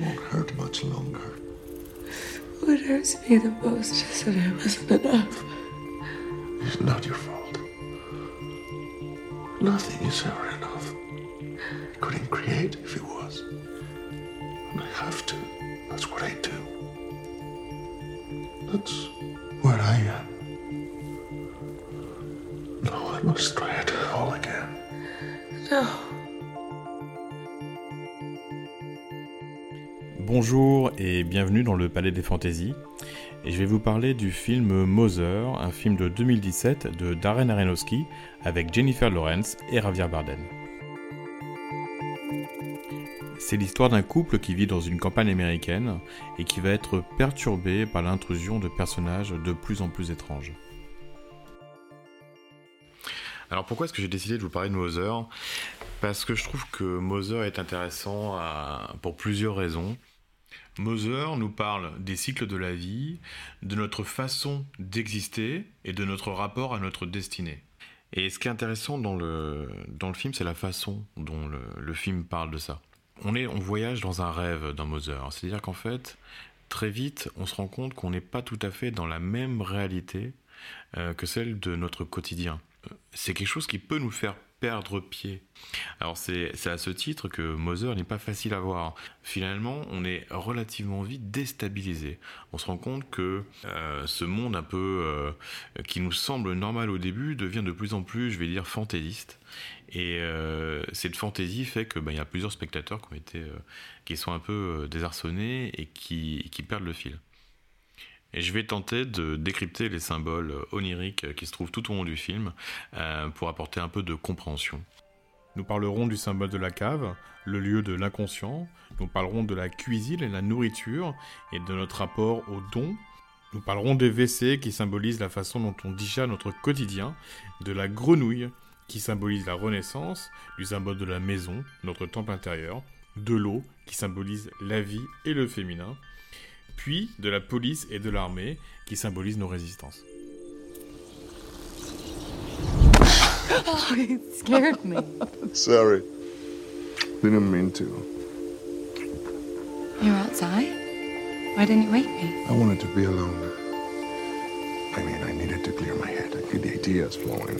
won't hurt much longer. What hurts me the most is that I wasn't enough. It's not your fault. Nothing is ever enough. I couldn't create if it was. And I have to. That's what I do. That's where I am. No, I must try Bonjour et bienvenue dans le Palais des Fantaisies. Et je vais vous parler du film Mother, un film de 2017 de Darren Aronofsky avec Jennifer Lawrence et Javier Bardem. C'est l'histoire d'un couple qui vit dans une campagne américaine et qui va être perturbé par l'intrusion de personnages de plus en plus étranges. Alors pourquoi est-ce que j'ai décidé de vous parler de Mother? Parce que je trouve que Mother est intéressant pour plusieurs raisons. Mother nous parle des cycles de la vie, de notre façon d'exister et de notre rapport à notre destinée. Et ce qui est intéressant dans le, dans le film, c'est la façon dont le, film parle de ça. On, est, on voyage dans un rêve dans Mother. C'est-à-dire qu'en fait, très vite, on se rend compte qu'on n'est pas tout à fait dans la même réalité euh, que celle de notre quotidien. Euh, C'est quelque chose qui peut nous faire perdre pied. Alors c'est à ce titre que Mother n'est pas facile à voir. Finalement, on est relativement vite déstabilisé. On se rend compte que euh, ce monde un peu euh, qui nous semble normal au début devient de plus en plus, je vais dire, fantaisiste. Et euh, cette fantaisie fait que il y a plusieurs spectateurs qui ont été, qui sont un peu désarçonnés et qui, qui perdent le fil. Et je vais tenter de décrypter les symboles oniriques qui se trouvent tout au long du film euh, pour apporter un peu de compréhension. Nous parlerons du symbole de la cave, le lieu de l'inconscient. Nous parlerons de la cuisine et la nourriture et de notre rapport aux dons. Nous parlerons des WC qui symbolisent la façon dont on digère notre quotidien, de la grenouille qui symbolise la renaissance, du symbole de la maison, notre temple intérieur, de l'eau qui symbolise la vie et le féminin, puis de la police et de l'armée qui symbolisent nos résistances. Oh, it scared me. Sorry. Didn't mean to. You're outside? Why didn't you wake me? I wanted to be alone. I mean, I needed to clear my head and get the ideas flowing.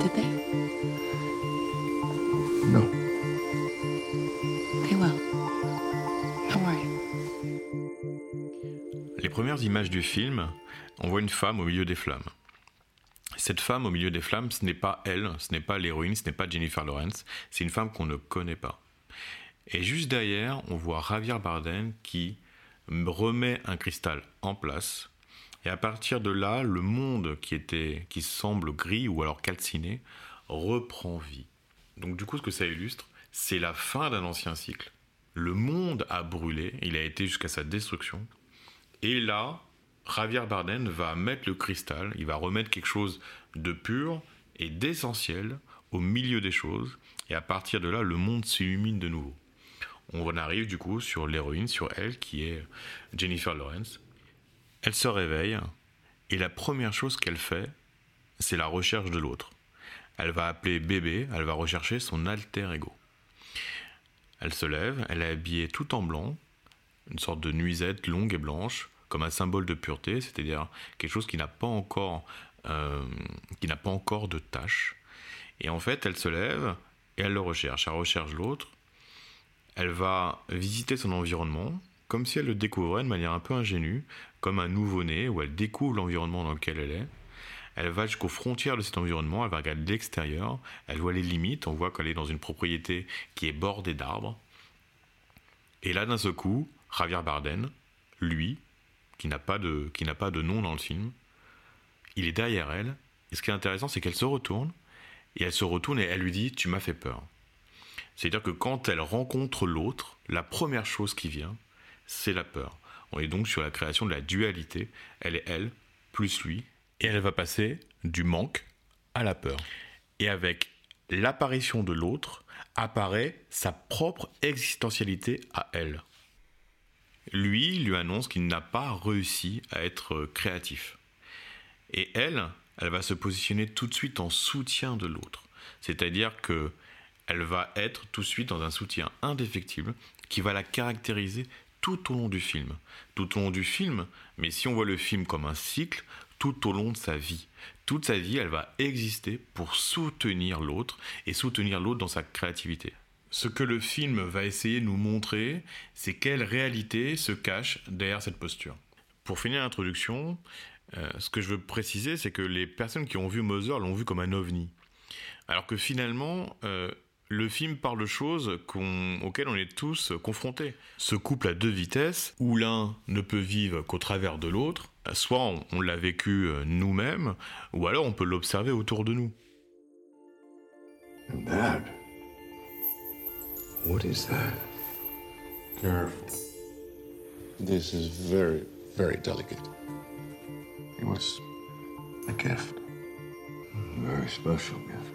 Did they? Premières images du film, on voit une femme au milieu des flammes. Cette femme au milieu des flammes, ce n'est pas elle, ce n'est pas l'héroïne, ce n'est pas Jennifer Lawrence, c'est une femme qu'on ne connaît pas. Et juste derrière, on voit Javier Bardem qui remet un cristal en place. Et à partir de là, le monde qui était, qui semble gris ou alors calciné, reprend vie. Donc du coup, ce que ça illustre, c'est la fin d'un ancien cycle. Le monde a brûlé, il a été jusqu'à sa destruction. Et là, Javier Bardem va mettre le cristal, il va remettre quelque chose de pur et d'essentiel au milieu des choses. Et à partir de là, le monde s'illumine de nouveau. On arrive du coup sur l'héroïne, sur elle, qui est Jennifer Lawrence. Elle se réveille et la première chose qu'elle fait, c'est la recherche de l'autre. Elle va appeler bébé, elle va rechercher son alter ego. Elle se lève, elle est habillée tout en blanc, une sorte de nuisette longue et blanche, comme un symbole de pureté, c'est-à-dire quelque chose qui n'a pas encore, euh, qui n'a pas encore de tâche. Et en fait, elle se lève et elle le recherche. Elle recherche l'autre. Elle va visiter son environnement comme si elle le découvrait de manière un peu ingénue, comme un nouveau-né, où elle découvre l'environnement dans lequel elle est. Elle va jusqu'aux frontières de cet environnement, elle va regarder l'extérieur, elle voit les limites, on voit qu'elle est dans une propriété qui est bordée d'arbres. Et là, d'un seul coup, Javier Bardem, lui, qui n'a pas de, qui pas de nom dans le film, il est derrière elle. Et ce qui est intéressant, c'est qu'elle se retourne, et elle se retourne et elle lui dit Tu m'as fait peur. C'est-à-dire que quand elle rencontre l'autre, la première chose qui vient, c'est la peur. On est donc sur la création de la dualité. Elle est elle, plus lui, et elle va passer du manque à la peur. Et avec l'apparition de l'autre, apparaît sa propre existentialité à elle. Lui lui annonce qu'il n'a pas réussi à être créatif. Et elle, elle va se positionner tout de suite en soutien de l'autre. C'est-à-dire que elle va être tout de suite dans un soutien indéfectible qui va la caractériser tout au long du film. Tout au long du film, mais si on voit le film comme un cycle, tout au long de sa vie. Toute sa vie, elle va exister pour soutenir l'autre et soutenir l'autre dans sa créativité. Ce que le film va essayer de nous montrer, c'est quelle réalité se cache derrière cette posture. Pour finir l'introduction, euh, ce que je veux préciser, c'est que les personnes qui ont vu Mother l'ont vu comme un ovni. Alors que finalement, euh, le film parle de choses auxquelles on est tous confrontés. Ce couple à deux vitesses, où l'un ne peut vivre qu'au travers de l'autre, soit on, l'a vécu euh, nous-mêmes, ou alors on peut l'observer autour de nous. What is that? Careful. This is very, very delicate. It was a gift. A very special gift.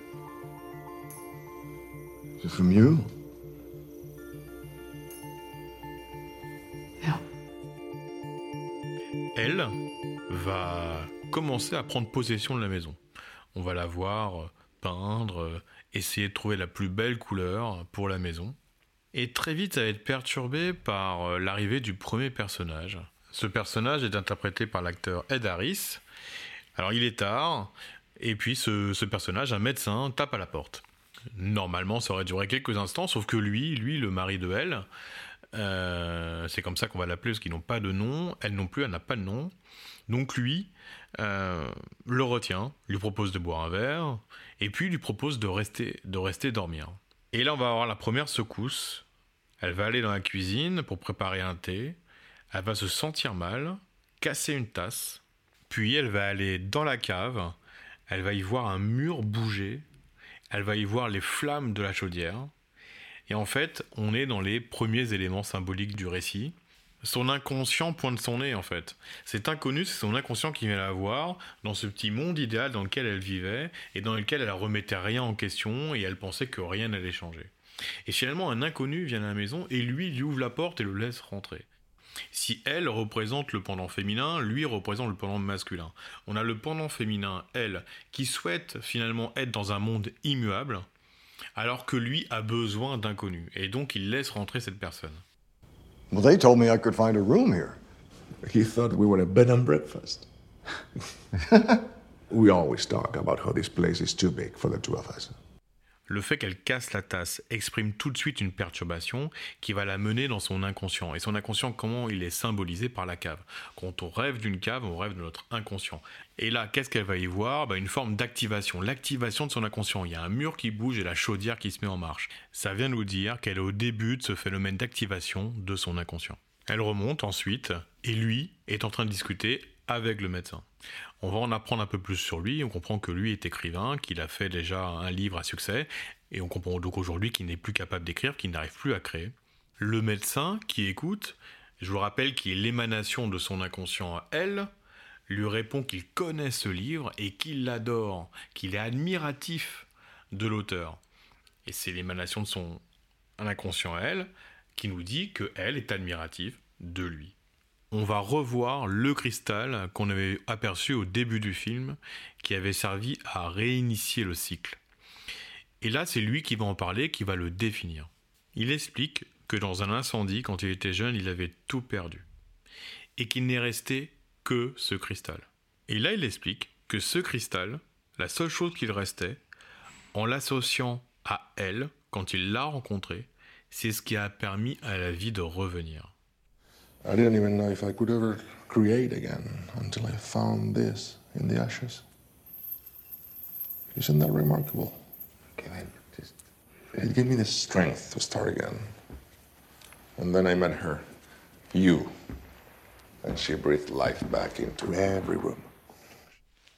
Is it from you? Yeah. Elle va commencer à prendre possession de la maison. On va la voir peindre, essayer de trouver la plus belle couleur pour la maison. Et très vite, ça va être perturbé par l'arrivée du premier personnage. Ce personnage est interprété par l'acteur Ed Harris. Alors il est tard, et puis ce, personnage, un médecin, tape à la porte. Normalement, ça aurait duré quelques instants, sauf que lui, lui, le mari de elle, euh, c'est comme ça qu'on va l'appeler parce qu'ils n'ont pas de nom, elle non plus, elle n'a pas de nom. Donc lui euh, le retient, lui propose de boire un verre, et puis lui propose de rester, de rester dormir. Et là, on va avoir la première secousse. Elle va aller dans la cuisine pour préparer un thé. Elle va se sentir mal, casser une tasse, puis elle va aller dans la cave. Elle va y voir un mur bouger. Elle va y voir les flammes de la chaudière. Et en fait, on est dans les premiers éléments symboliques du récit. Son inconscient pointe son nez, en fait. Cet inconnu, c'est son inconscient qui vient la voir dans ce petit monde idéal dans lequel elle vivait et dans lequel elle ne remettait rien en question et elle pensait que rien n'allait changer. Et finalement, un inconnu vient à la maison et lui, lui ouvre la porte et le laisse rentrer. Si elle représente le pendant féminin, lui représente le pendant masculin. On a le pendant féminin, elle, qui souhaite finalement être dans un monde immuable, alors que lui a besoin d'inconnu. Et donc il laisse rentrer cette personne. Well, they told me I could find a room here. He thought we were a bed and breakfast. we always talk about how this place is too big for the two of us. Le fait qu'elle casse la tasse exprime tout de suite une perturbation qui va la mener dans son inconscient. Et son inconscient, comment il est symbolisé par la cave Quand on rêve d'une cave, on rêve de notre inconscient. Et là, qu'est-ce qu'elle va y voir? Bah, Une forme d'activation, l'activation de son inconscient. Il y a un mur qui bouge et la chaudière qui se met en marche. Ça vient nous dire qu'elle est au début de ce phénomène d'activation de son inconscient. Elle remonte ensuite, et lui est en train de discuter avec le médecin. On va en apprendre un peu plus sur lui, on comprend que lui est écrivain, qu'il a fait déjà un livre à succès, et on comprend donc aujourd'hui qu'il n'est plus capable d'écrire, qu'il n'arrive plus à créer. Le médecin qui écoute, je vous rappelle qu'il est l'émanation de son inconscient à elle, lui répond qu'il connaît ce livre et qu'il l'adore, qu'il est admiratif de l'auteur. Et c'est l'émanation de son inconscient à elle qui nous dit qu'elle est admirative de lui on va revoir le cristal qu'on avait aperçu au début du film, qui avait servi à réinitier le cycle. Et là, c'est lui qui va en parler, qui va le définir. Il explique que dans un incendie, quand il était jeune, il avait tout perdu. Et qu'il n'est resté que ce cristal. Et là, il explique que ce cristal, la seule chose qu'il restait, en l'associant à elle, quand il l'a rencontrée, c'est ce qui a permis à la vie de revenir. I didn't even know if I could ever create again until I found this in the ashes. Isn't that remarkable? Okay, just... It gave me the strength to start again. And then I met her, you, and she breathed life back into every room.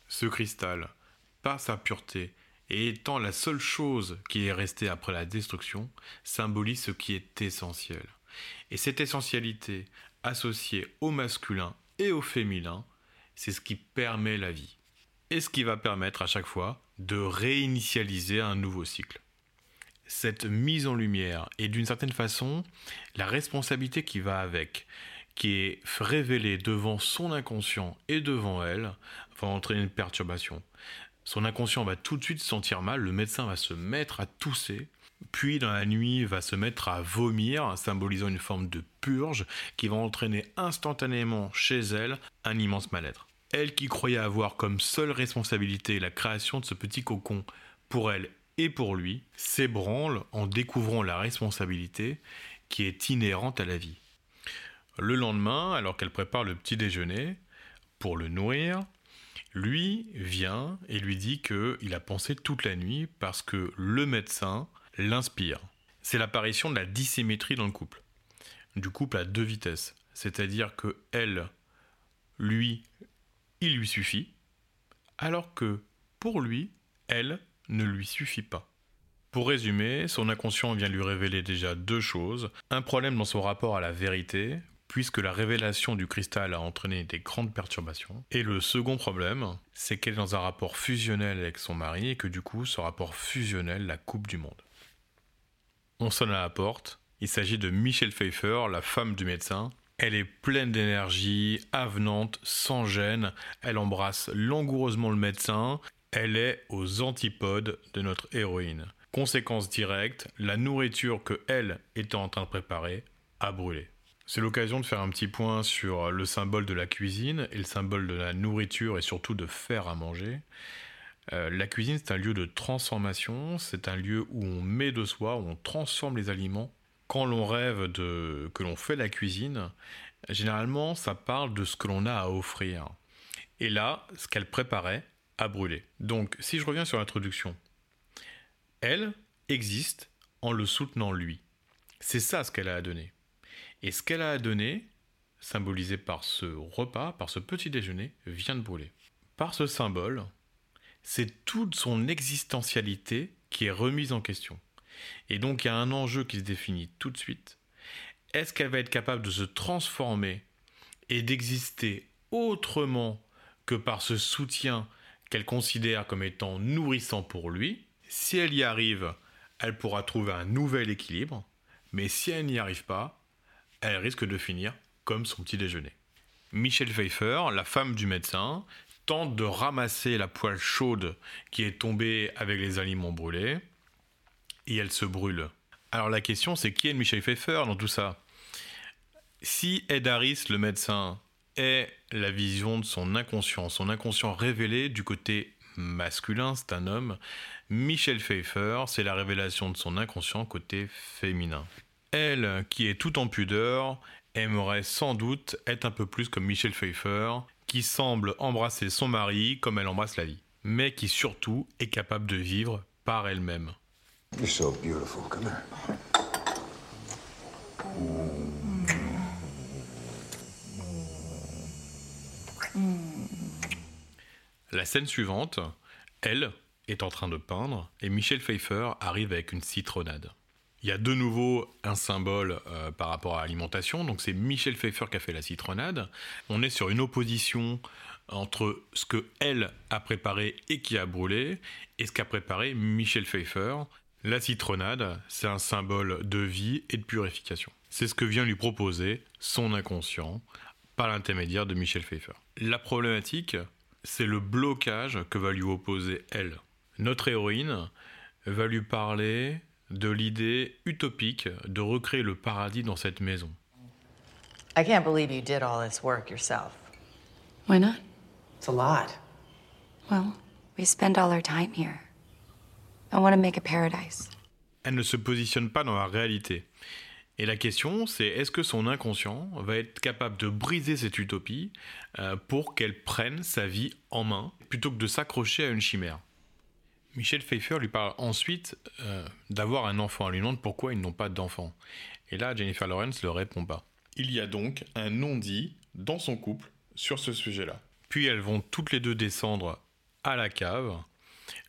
Ce cristal, par sa pureté et étant la seule chose qui est restée après la destruction, symbolise ce qui est essentiel. Et cette essentialité, associé au masculin et au féminin, c'est ce qui permet la vie. Et ce qui va permettre à chaque fois de réinitialiser un nouveau cycle. Cette mise en lumière et d'une certaine façon la responsabilité qui va avec, qui est révélée devant son inconscient et devant elle, va entraîner une perturbation. Son inconscient va tout de suite se sentir mal, le médecin va se mettre à tousser, puis dans la nuit va se mettre à vomir, symbolisant une forme de purge qui va entraîner instantanément chez elle un immense mal-être. Elle qui croyait avoir comme seule responsabilité la création de ce petit cocon pour elle et pour lui, s'ébranle en découvrant la responsabilité qui est inhérente à la vie. Le lendemain, alors qu'elle prépare le petit déjeuner, pour le nourrir, lui vient et lui dit qu'il a pensé toute la nuit parce que le médecin l'inspire. C'est l'apparition de la dissymétrie dans le couple. Du couple à deux vitesses. C'est-à-dire que elle, lui, il lui suffit, alors que pour lui, elle ne lui suffit pas. Pour résumer, son inconscient vient lui révéler déjà deux choses. Un problème dans son rapport à la vérité, puisque la révélation du cristal a entraîné des grandes perturbations. Et le second problème, c'est qu'elle est dans un rapport fusionnel avec son mari et que du coup, ce rapport fusionnel la coupe du monde. On sonne à la porte. Il s'agit de Michelle Pfeiffer, la femme du médecin. Elle est pleine d'énergie, avenante, sans gêne. Elle embrasse langoureusement le médecin. Elle est aux antipodes de notre héroïne. Conséquence directe, la nourriture que elle était en train de préparer a brûlé. C'est l'occasion de faire un petit point sur le symbole de la cuisine et le symbole de la nourriture et surtout de faire à manger. Euh, la cuisine, c'est un lieu de transformation, c'est un lieu où on met de soi, où on transforme les aliments. Quand l'on rêve de que l'on fait la cuisine, généralement, ça parle de ce que l'on a à offrir. Et là, ce qu'elle préparait a brûlé. Donc, si je reviens sur l'introduction, elle existe en le soutenant lui. C'est ça ce qu'elle a à donner. Et ce qu'elle a à donner, symbolisé par ce repas, par ce petit déjeuner, vient de brûler. Par ce symbole, c'est toute son existentialité qui est remise en question. Et donc il y a un enjeu qui se définit tout de suite. Est-ce qu'elle va être capable de se transformer et d'exister autrement que par ce soutien qu'elle considère comme étant nourrissant pour lui? Si elle y arrive, elle pourra trouver un nouvel équilibre, mais si elle n'y arrive pas, elle risque de finir comme son petit déjeuner. Michelle Pfeiffer, la femme du médecin, tente de ramasser la poêle chaude qui est tombée avec les aliments brûlés et elle se brûle. Alors la question c'est qui est Michelle Pfeiffer dans tout ça? Si Ed Harris, le médecin, est la vision de son inconscient, son inconscient révélé du côté masculin, c'est un homme, Michelle Pfeiffer, c'est la révélation de son inconscient côté féminin. Elle, qui est tout en pudeur, aimerait sans doute être un peu plus comme Michelle Pfeiffer, qui semble embrasser son mari comme elle embrasse la vie, mais qui surtout est capable de vivre par elle-même. You're so beautiful. Come here. La scène suivante, elle est en train de peindre et Michelle Pfeiffer arrive avec une citronnade. Il y a de nouveau un symbole euh, par rapport à l'alimentation, donc c'est Michel Pfeiffer qui a fait la citronnade. On est sur une opposition entre ce que elle a préparé et qui a brûlé, et ce qu'a préparé Michel Pfeiffer. La citronnade, c'est un symbole de vie et de purification. C'est ce que vient lui proposer son inconscient par l'intermédiaire de Michel Pfeiffer. La problématique, c'est le blocage que va lui opposer elle. Notre héroïne va lui parler de l'idée utopique de recréer le paradis dans cette maison. I can't believe you did all this work yourself. Why not? It's a lot. Well, we spend all our time here. I want to make a paradise. Elle ne se positionne pas dans la réalité. Et la question, c'est est-ce que son inconscient va être capable de briser cette utopie euh, pour qu'elle prenne sa vie en main plutôt que de s'accrocher à une chimère? Michel Pfeiffer lui parle ensuite euh, d'avoir un enfant. Elle lui demande pourquoi ils n'ont pas d'enfant. Et là, Jennifer Lawrence ne répond pas. Il y a donc un non-dit dans son couple sur ce sujet-là. Puis elles vont toutes les deux descendre à la cave,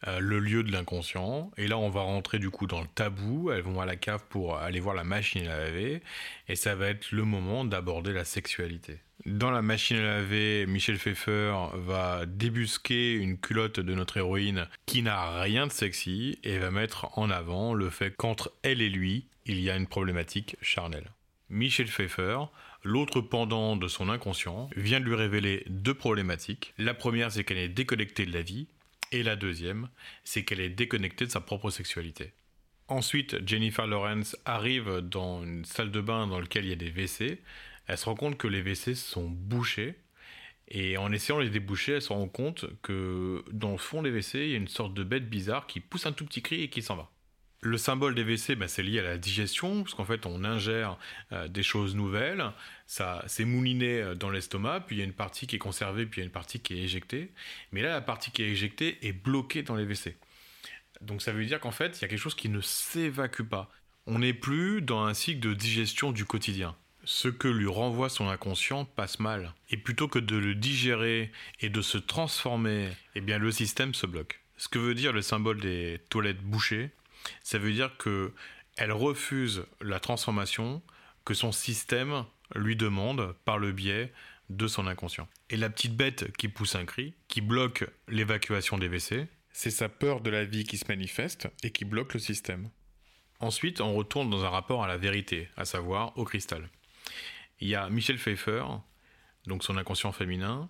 euh, le lieu de l'inconscient. Et là, on va rentrer du coup dans le tabou. Elles vont à la cave pour aller voir la machine à laver. Et ça va être le moment d'aborder la sexualité. Dans la machine à laver, Michel Pfeiffer va débusquer une culotte de notre héroïne qui n'a rien de sexy et va mettre en avant le fait qu'entre elle et lui, il y a une problématique charnelle. Michel Pfeiffer, l'autre pendant de son inconscient, vient de lui révéler deux problématiques. La première, c'est qu'elle est déconnectée de la vie, et la deuxième, c'est qu'elle est déconnectée de sa propre sexualité. Ensuite, Jennifer Lawrence arrive dans une salle de bain dans laquelle il y a des WC. Elle se rend compte que les WC sont bouchés. Et en essayant de les déboucher, elle se rend compte que dans le fond des WC, il y a une sorte de bête bizarre qui pousse un tout petit cri et qui s'en va. Le symbole des WC, bah, c'est lié à la digestion, parce qu'en fait, on ingère euh, des choses nouvelles, ça c'est mouliné euh, dans l'estomac, puis il y a une partie qui est conservée, puis il y a une partie qui est éjectée. Mais là, la partie qui est éjectée est bloquée dans les WC. Donc ça veut dire qu'en fait, il y a quelque chose qui ne s'évacue pas. On n'est plus dans un cycle de digestion du quotidien. Ce que lui renvoie son inconscient passe mal. Et plutôt que de le digérer et de se transformer, eh bien le système se bloque. Ce que veut dire le symbole des toilettes bouchées, ça veut dire que elle refuse la transformation que son système lui demande par le biais de son inconscient. Et la petite bête qui pousse un cri, qui bloque l'évacuation des WC, c'est sa peur de la vie qui se manifeste et qui bloque le système. Ensuite, on retourne dans un rapport à la vérité, à savoir au cristal. Il y a Michel Pfeiffer, donc son inconscient féminin,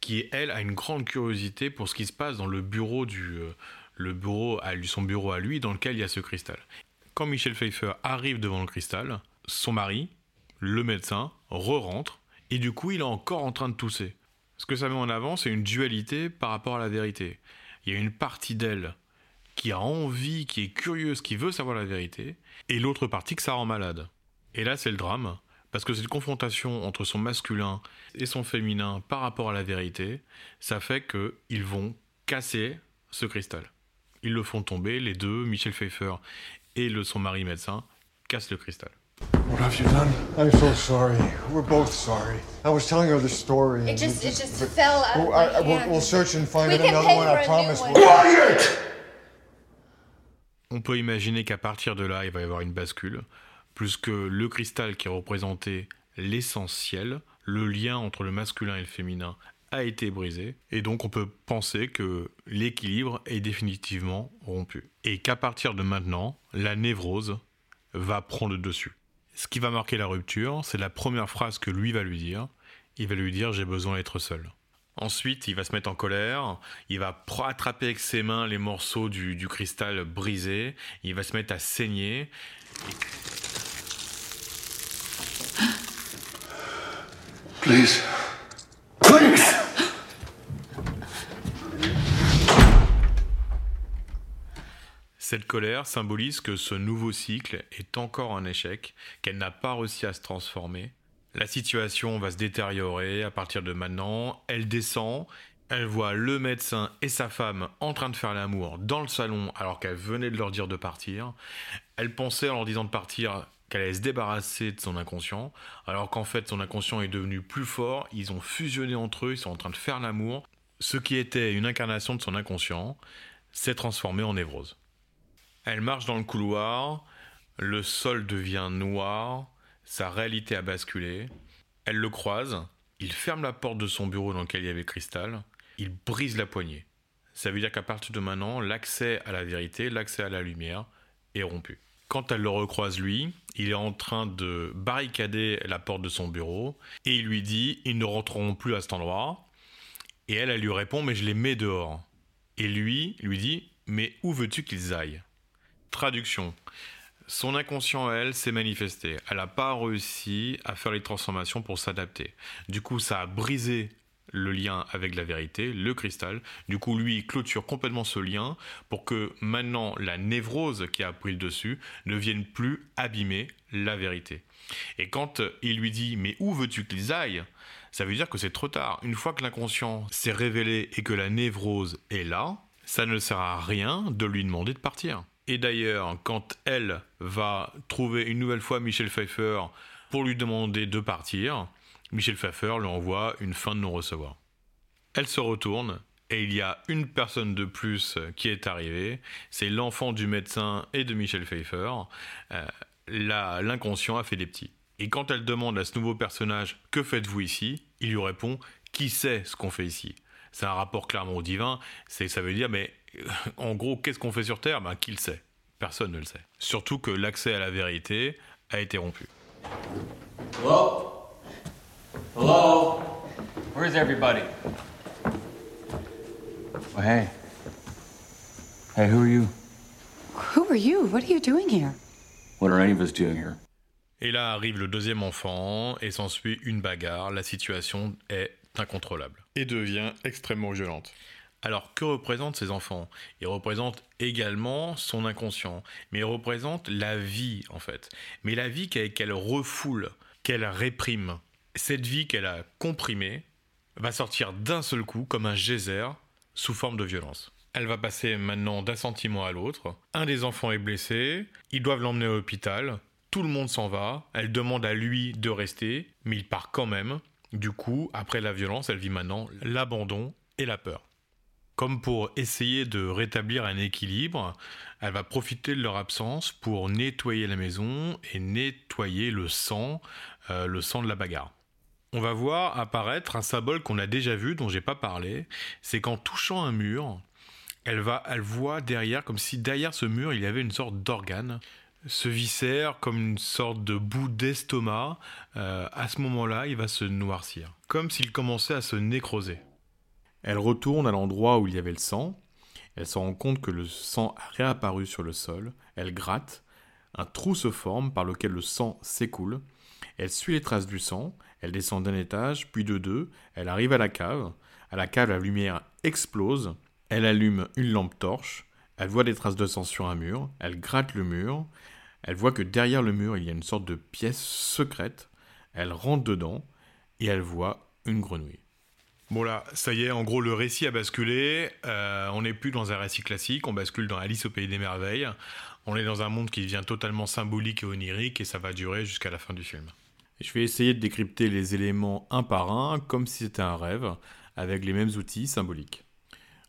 qui elle a une grande curiosité pour ce qui se passe dans le bureau du euh, le bureau son bureau à lui dans lequel il y a ce cristal. Quand Michel Pfeiffer arrive devant le cristal, son mari, le médecin, re-rentre et du coup il est encore en train de tousser. Ce que ça met en avant, c'est une dualité par rapport à la vérité. Il y a une partie d'elle qui a envie, qui est curieuse, qui veut savoir la vérité, et l'autre partie que ça rend malade. Et là, c'est le drame, parce que cette confrontation entre son masculin et son féminin par rapport à la vérité, ça fait qu'ils vont casser ce cristal. Ils le font tomber, les deux, Michel Pfeiffer et le, son mari médecin, cassent le cristal. What have you done? I'm so sorry. We're both sorry. I was telling her the story. It just, it just fell out We'll, of my I, we'll, hand. we'll search and find We another one. I promise. one. We'll- On peut imaginer qu'à partir de là, il va y avoir une bascule, plus que le cristal qui représentait l'essentiel, le lien entre le masculin et le féminin a été brisé, et donc on peut penser que l'équilibre est définitivement rompu. Et qu'à partir de maintenant, la névrose va prendre le dessus. Ce qui va marquer la rupture, c'est la première phrase que lui va lui dire. Il va lui dire j'ai besoin d'être seul. Ensuite, il va se mettre en colère, il va attraper avec ses mains les morceaux du, cristal brisé, il va se mettre à saigner. Please. Cette colère symbolise que ce nouveau cycle est encore un échec, qu'elle n'a pas réussi à se transformer. La situation va se détériorer à partir de maintenant. Elle descend, elle voit le médecin et sa femme en train de faire l'amour dans le salon alors qu'elle venait de leur dire de partir. Elle pensait en leur disant de partir qu'elle allait se débarrasser de son inconscient, alors qu'en fait son inconscient est devenu plus fort, ils ont fusionné entre eux, ils sont en train de faire l'amour. Ce qui était une incarnation de son inconscient s'est transformé en névrose. Elle marche dans le couloir, le sol devient noir, sa réalité a basculé. Elle le croise, il ferme la porte de son bureau dans lequel il y avait cristal, il brise la poignée. Ça veut dire qu'à partir de maintenant, l'accès à la vérité, l'accès à la lumière est rompu. Quand elle le recroise lui, il est en train de barricader la porte de son bureau et il lui dit ils ne rentreront plus à cet endroit. Et elle, elle lui répond mais je les mets dehors. Et lui lui dit mais où veux-tu qu'ils aillent? Traduction. Son inconscient, elle, s'est manifesté. Elle n'a pas réussi à faire les transformations pour s'adapter. Du coup, ça a brisé le lien avec la vérité, le cristal. Du coup, lui, clôture complètement ce lien pour que maintenant la névrose qui a pris le dessus ne vienne plus abîmer la vérité. Et quand il lui dit Mais où veux-tu qu'ils aillent? Ça veut dire que c'est trop tard. Une fois que l'inconscient s'est révélé et que la névrose est là, ça ne sert à rien de lui demander de partir. Et d'ailleurs, quand elle va trouver une nouvelle fois Michel Pfeiffer pour lui demander de partir, Michel Pfeiffer lui envoie une fin de non-recevoir. Elle se retourne et il y a une personne de plus qui est arrivée, c'est l'enfant du médecin et de Michel Pfeiffer. Euh, L'inconscient a fait des petits. Et quand elle demande à ce nouveau personnage Que faites-vous ici? Il lui répond Qui sait ce qu'on fait ici? C'est un rapport clairement au divin. Ça veut dire mais en gros qu'est-ce qu'on fait sur Terre? Ben qui le sait Personne ne le sait. Surtout que l'accès à la vérité a été rompu. Hello? Hello? Where's everybody? Oh, hey. Hey, who are you? Who are you? What are you doing here? What are any of us doing here? Et là arrive le deuxième enfant et s'ensuit une bagarre. La situation est incontrôlable et devient extrêmement violente. Alors que représentent ces enfants? Ils représentent également son inconscient, mais ils représentent la vie en fait. Mais la vie qu'elle refoule, qu'elle réprime. Cette vie qu'elle a comprimée va sortir d'un seul coup comme un geyser sous forme de violence. Elle va passer maintenant d'un sentiment à l'autre. Un des enfants est blessé, ils doivent l'emmener à l'hôpital, tout le monde s'en va, elle demande à lui de rester, mais il part quand même. Du coup, après la violence, elle vit maintenant l'abandon et la peur. Comme pour essayer de rétablir un équilibre, elle va profiter de leur absence pour nettoyer la maison et nettoyer le sang, euh, le sang de la bagarre. On va voir apparaître un symbole qu'on a déjà vu, dont j'ai pas parlé. C'est qu'en touchant un mur, elle va, elle voit derrière, comme si derrière ce mur il y avait une sorte d'organe se viscère comme une sorte de bout d'estomac. Euh, à ce moment-là, il va se noircir, comme s'il commençait à se nécroser. Elle retourne à l'endroit où il y avait le sang. Elle se rend compte que le sang a réapparu sur le sol. Elle gratte. Un trou se forme par lequel le sang s'écoule. Elle suit les traces du sang. Elle descend d'un étage, puis de deux. Elle arrive à la cave. À la cave, la lumière explose. Elle allume une lampe torche. Elle voit des traces de sang sur un mur, elle gratte le mur, elle voit que derrière le mur il y a une sorte de pièce secrète, elle rentre dedans et elle voit une grenouille. Bon là, ça y est, en gros le récit a basculé, euh, on n'est plus dans un récit classique, on bascule dans Alice au pays des merveilles, on est dans un monde qui devient totalement symbolique et onirique et ça va durer jusqu'à la fin du film. je vais essayer de décrypter les éléments un par un comme si c'était un rêve, avec les mêmes outils symboliques.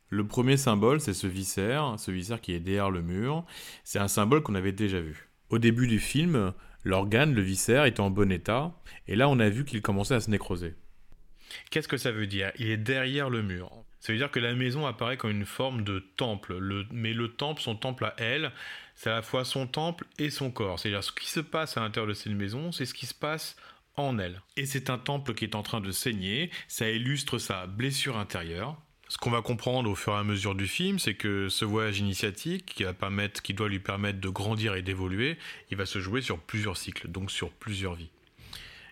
Le premier symbole, c'est ce viscère, ce viscère qui est derrière le mur. C'est un symbole qu'on avait déjà vu. Au début du film, l'organe, le viscère, est en bon état, et là on a vu qu'il commençait à se nécroser. Qu'est-ce que ça veut dire? Il est derrière le mur. Ça veut dire que la maison apparaît comme une forme de temple, mais le temple, son temple à elle, c'est à la fois son temple et son corps. C'est-à-dire ce qui se passe à l'intérieur de cette maison, c'est ce qui se passe en elle. Et c'est un temple qui est en train de saigner, ça illustre sa blessure intérieure, ce qu'on va comprendre au fur et à mesure du film, c'est que ce voyage initiatique, qui, va permettre, qui doit lui permettre de grandir et d'évoluer, il va se jouer sur plusieurs cycles, donc sur plusieurs vies.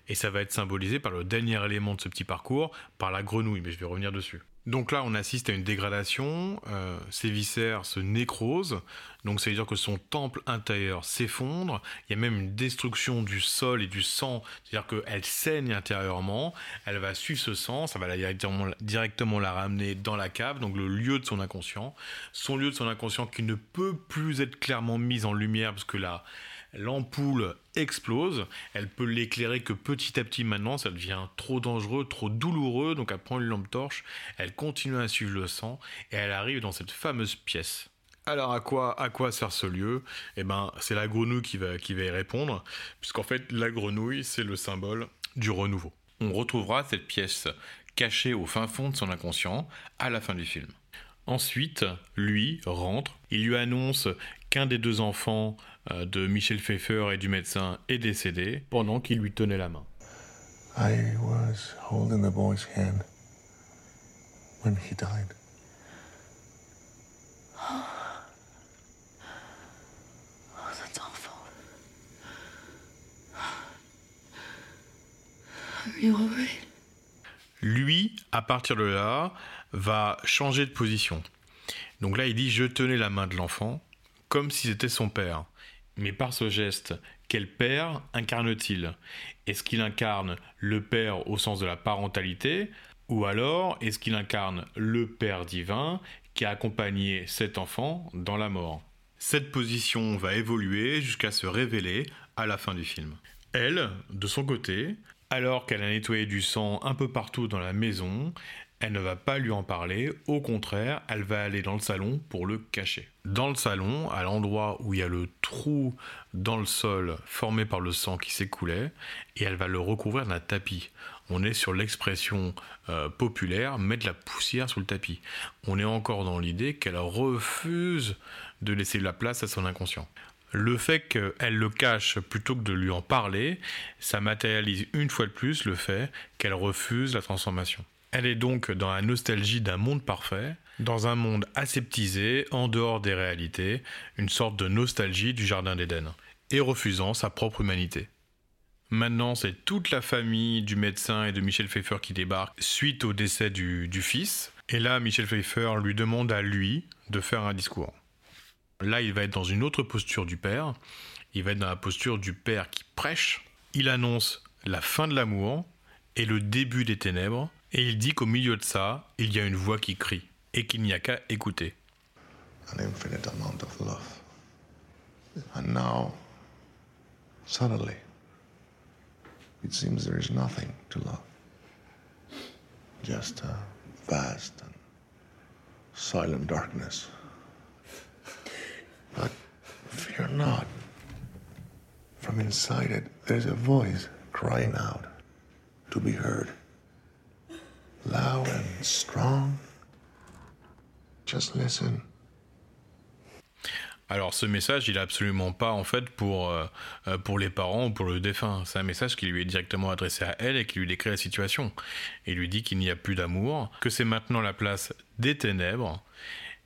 Et ça va être symbolisé par le dernier élément de ce petit parcours, par la grenouille, mais je vais revenir dessus. Donc là, on assiste à une dégradation, euh, ses viscères se nécrosent, donc ça veut dire que son temple intérieur s'effondre, il y a même une destruction du sol et du sang, c'est-à-dire qu'elle saigne intérieurement, elle va suivre ce sang, ça va directement, directement la ramener dans la cave, donc le lieu de son inconscient, son lieu de son inconscient qui ne peut plus être clairement mis en lumière parce que là, l'ampoule explose, elle peut l'éclairer que petit à petit maintenant, ça devient trop dangereux, trop douloureux, donc elle prend une lampe torche, elle continue à suivre le sang, et elle arrive dans cette fameuse pièce. Alors à quoi, à quoi sert ce lieu? Eh ben, c'est la grenouille qui va, qui va y répondre, puisqu'en fait, la grenouille, c'est le symbole du renouveau. On retrouvera cette pièce cachée au fin fond de son inconscient à la fin du film. Ensuite, lui rentre, il lui annonce qu'un des deux enfants euh, de Michel Pfeiffer et du médecin est décédé pendant qu'il lui tenait la main. I was holding the boy's hand when he died. Oh, that's awful. Are you alright? Lui, à partir de là, va changer de position. Donc là, il dit Je tenais la main de l'enfant comme si c'était son père. Mais par ce geste, quel père incarne-t-il? Est-ce qu'il incarne le père au sens de la parentalité? Ou alors est-ce qu'il incarne le père divin qui a accompagné cet enfant dans la mort? Cette position va évoluer jusqu'à se révéler à la fin du film. Elle, de son côté, alors qu'elle a nettoyé du sang un peu partout dans la maison, elle ne va pas lui en parler, au contraire, elle va aller dans le salon pour le cacher. Dans le salon, à l'endroit où il y a le trou dans le sol formé par le sang qui s'écoulait, et elle va le recouvrir d'un tapis. On est sur l'expression euh, populaire mettre la poussière sous le tapis. On est encore dans l'idée qu'elle refuse de laisser la place à son inconscient. Le fait qu'elle le cache plutôt que de lui en parler, ça matérialise une fois de plus le fait qu'elle refuse la transformation. Elle est donc dans la nostalgie d'un monde parfait, Dans un monde aseptisé, en dehors des réalités, une sorte de nostalgie du Jardin d'Éden, et refusant sa propre humanité. Maintenant, c'est toute la famille du médecin et de Michel Pfeiffer qui débarque suite au décès du, du fils. Et là, Michel Pfeiffer lui demande à lui de faire un discours. Là, il va être dans une autre posture du père. Il va être dans la posture du père qui prêche. Il annonce la fin de l'amour et le début des ténèbres. Et il dit qu'au milieu de ça, il y a une voix qui crie et qu'il n'y a qu'à écouter. An infinite amount of love. And now, suddenly, it seems there is nothing to love. Just a vast and silent darkness. But fear not. From inside it, there's a voice crying out to be heard. Alors ce message, il est absolument pas en fait pour, euh, euh, pour les parents ou pour le défunt. C'est un message qui lui est directement adressé à elle et qui lui décrit la situation. Et lui dit qu'il n'y a plus d'amour, que c'est maintenant la place des ténèbres,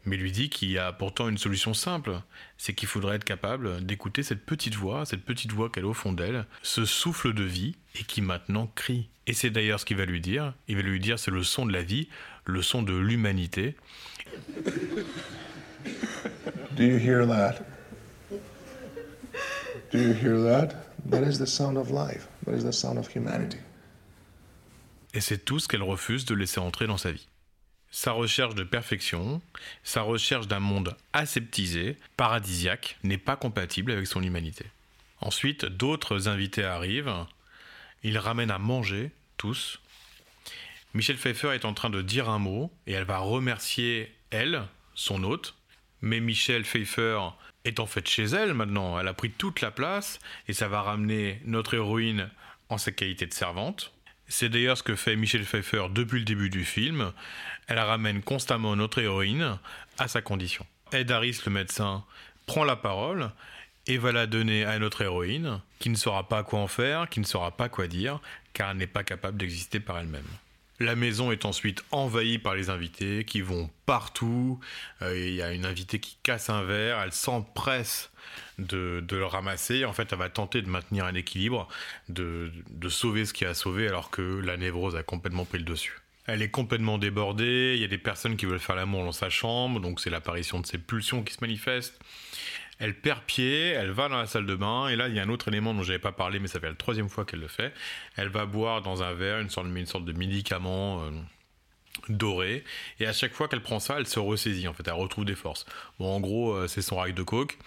mais lui dit qu'il y a pourtant une solution simple. C'est qu'il faudrait être capable d'écouter cette petite voix, cette petite voix qu'elle a au fond d'elle, ce souffle de vie et qui maintenant crie. Et c'est d'ailleurs ce qu'il va lui dire. Il va lui dire c'est le son de la vie, le son de l'humanité. Do you hear that? Do you hear that? That is the sound of life. That is the sound of humanity. Et c'est tout ce qu'elle refuse de laisser entrer dans sa vie. Sa recherche de perfection, sa recherche d'un monde aseptisé, paradisiaque, n'est pas compatible avec son humanité. Ensuite, d'autres invités arrivent. Ils ramènent à manger, tous. Michel Pfeiffer est en train de dire un mot et elle va remercier elle, son hôte. Mais Michel Pfeiffer est en fait chez elle maintenant. Elle a pris toute la place et ça va ramener notre héroïne en sa qualité de servante. C'est d'ailleurs ce que fait Michel Pfeiffer depuis le début du film. Elle ramène constamment notre héroïne à sa condition. Ed Harris, le médecin, prend la parole et va la donner à notre héroïne, qui ne saura pas quoi en faire, qui ne saura pas quoi dire, car elle n'est pas capable d'exister par elle-même. La maison est ensuite envahie par les invités qui vont partout. Euh, Il y a une invitée qui casse un verre, elle s'empresse de, le ramasser. En fait, elle va tenter de maintenir un équilibre, de, de sauver ce qui a sauvé, alors que la névrose a complètement pris le dessus. Elle est complètement débordée, il y a des personnes qui veulent faire l'amour dans sa chambre, donc c'est l'apparition de ces pulsions qui se manifestent. Elle perd pied, elle va dans la salle de bain, et là il y a un autre élément dont j'avais pas parlé, mais ça fait la troisième fois qu'elle le fait. Elle va boire dans un verre une sorte, une sorte de médicament euh, doré, et à chaque fois qu'elle prend ça, elle se ressaisit, en fait, elle retrouve des forces. Bon, en gros, euh, c'est son rail de coke.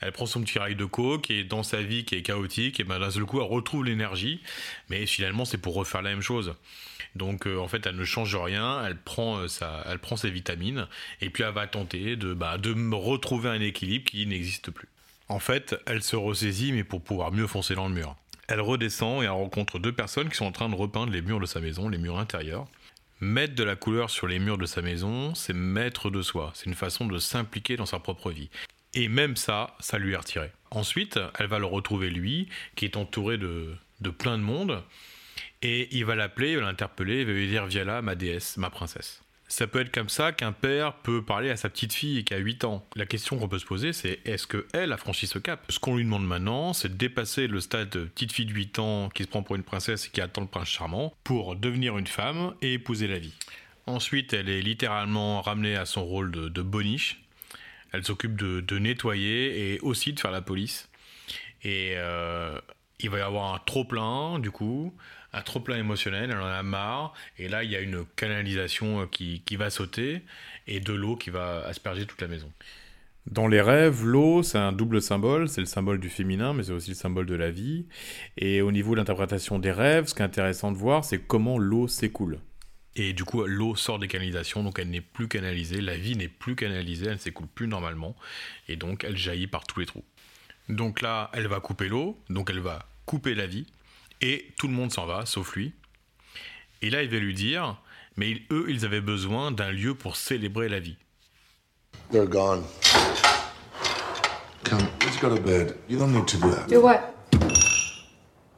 Elle prend son petit rail de coke, et dans sa vie qui est chaotique, et ben d'un seul coup, elle retrouve l'énergie, mais finalement, c'est pour refaire la même chose. Donc euh, en fait, elle ne change rien, elle prend, euh, sa, elle prend ses vitamines et puis elle va tenter de, bah, de retrouver un équilibre qui n'existe plus. En fait, elle se ressaisit mais pour pouvoir mieux foncer dans le mur. Elle redescend et elle rencontre deux personnes qui sont en train de repeindre les murs de sa maison, les murs intérieurs. Mettre de la couleur sur les murs de sa maison, c'est mettre de soi, c'est une façon de s'impliquer dans sa propre vie. Et même ça, ça lui est retiré. Ensuite, elle va le retrouver lui, qui est entouré de, plein de monde, et il va l'appeler, il va l'interpeller, il va lui dire Viens là, ma déesse, ma princesse. Ça peut être comme ça qu'un père peut parler à sa petite fille qui a 8 ans. La question qu'on peut se poser, c'est est-ce qu'elle a franchi ce cap? Ce qu'on lui demande maintenant, c'est de dépasser le stade de petite fille de 8 ans qui se prend pour une princesse et qui attend le prince charmant pour devenir une femme et épouser la vie. Ensuite, elle est littéralement ramenée à son rôle de, de boniche. Elle s'occupe de, nettoyer et aussi de faire la police. Et euh, il va y avoir un trop-plein, du coup, un trop-plein émotionnel, elle en a marre, et là, il y a une canalisation euh, qui, qui va sauter, et de l'eau qui va asperger toute la maison. Dans les rêves, l'eau, c'est un double symbole, c'est le symbole du féminin, mais c'est aussi le symbole de la vie. Et au niveau de l'interprétation des rêves, ce qui est intéressant de voir, c'est comment l'eau s'écoule. Et du coup, l'eau sort des canalisations, donc elle n'est plus canalisée, la vie n'est plus canalisée, elle ne s'écoule plus normalement, et donc elle jaillit par tous les trous. Donc là, elle va couper l'eau, donc elle va couper la vie, et tout le monde s'en va, sauf lui. Et là, il va lui dire, mais ils- eux, ils avaient besoin d'un lieu pour célébrer la vie. They're gone. Come, let's go to bed. You don't need to do that. Do what?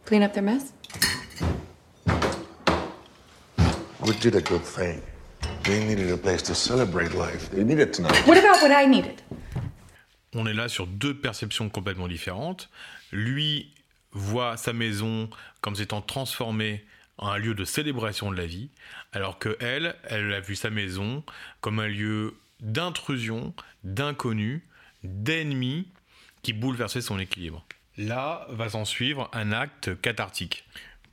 Clean up their mess? We did a good thing. They needed a place to celebrate life. They needed tonight. What about what I needed? On est là sur deux perceptions complètement différentes. Lui voit sa maison comme s'étant transformée en un lieu de célébration de la vie, alors que elle, elle a vu sa maison comme un lieu d'intrusion, d'inconnu, d'ennemi qui bouleversait son équilibre. Là va s'en suivre un acte cathartique.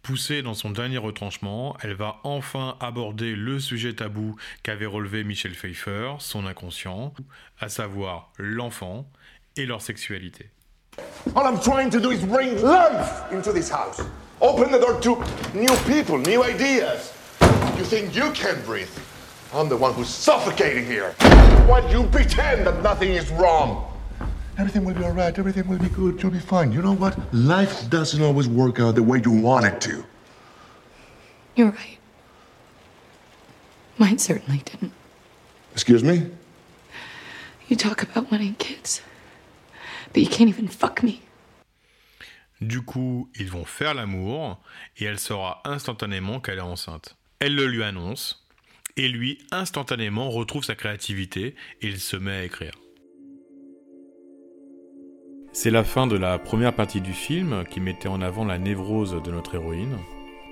Poussée dans son dernier retranchement, elle va enfin aborder le sujet tabou qu'avait relevé Michel Pfeiffer, son inconscient, à savoir l'enfant et leur sexualité. All I'm trying to do is bring life into this house. Open the door to new people, new ideas. You think you can breathe? I'm the one who's suffocating here. Why do you pretend that nothing is wrong? Everything will be all right. Everything will be good. You'll be fine. You know what? Life doesn't always work out the way you want it to. You're right. Mine certainly didn't. Excuse me? You talk about wanting kids, but you can't even fuck me. Du coup, ils vont faire l'amour et elle saura instantanément qu'elle est enceinte. Elle le lui annonce et lui instantanément retrouve sa créativité et il se met à écrire. C'est la fin de la première partie du film qui mettait en avant la névrose de notre héroïne.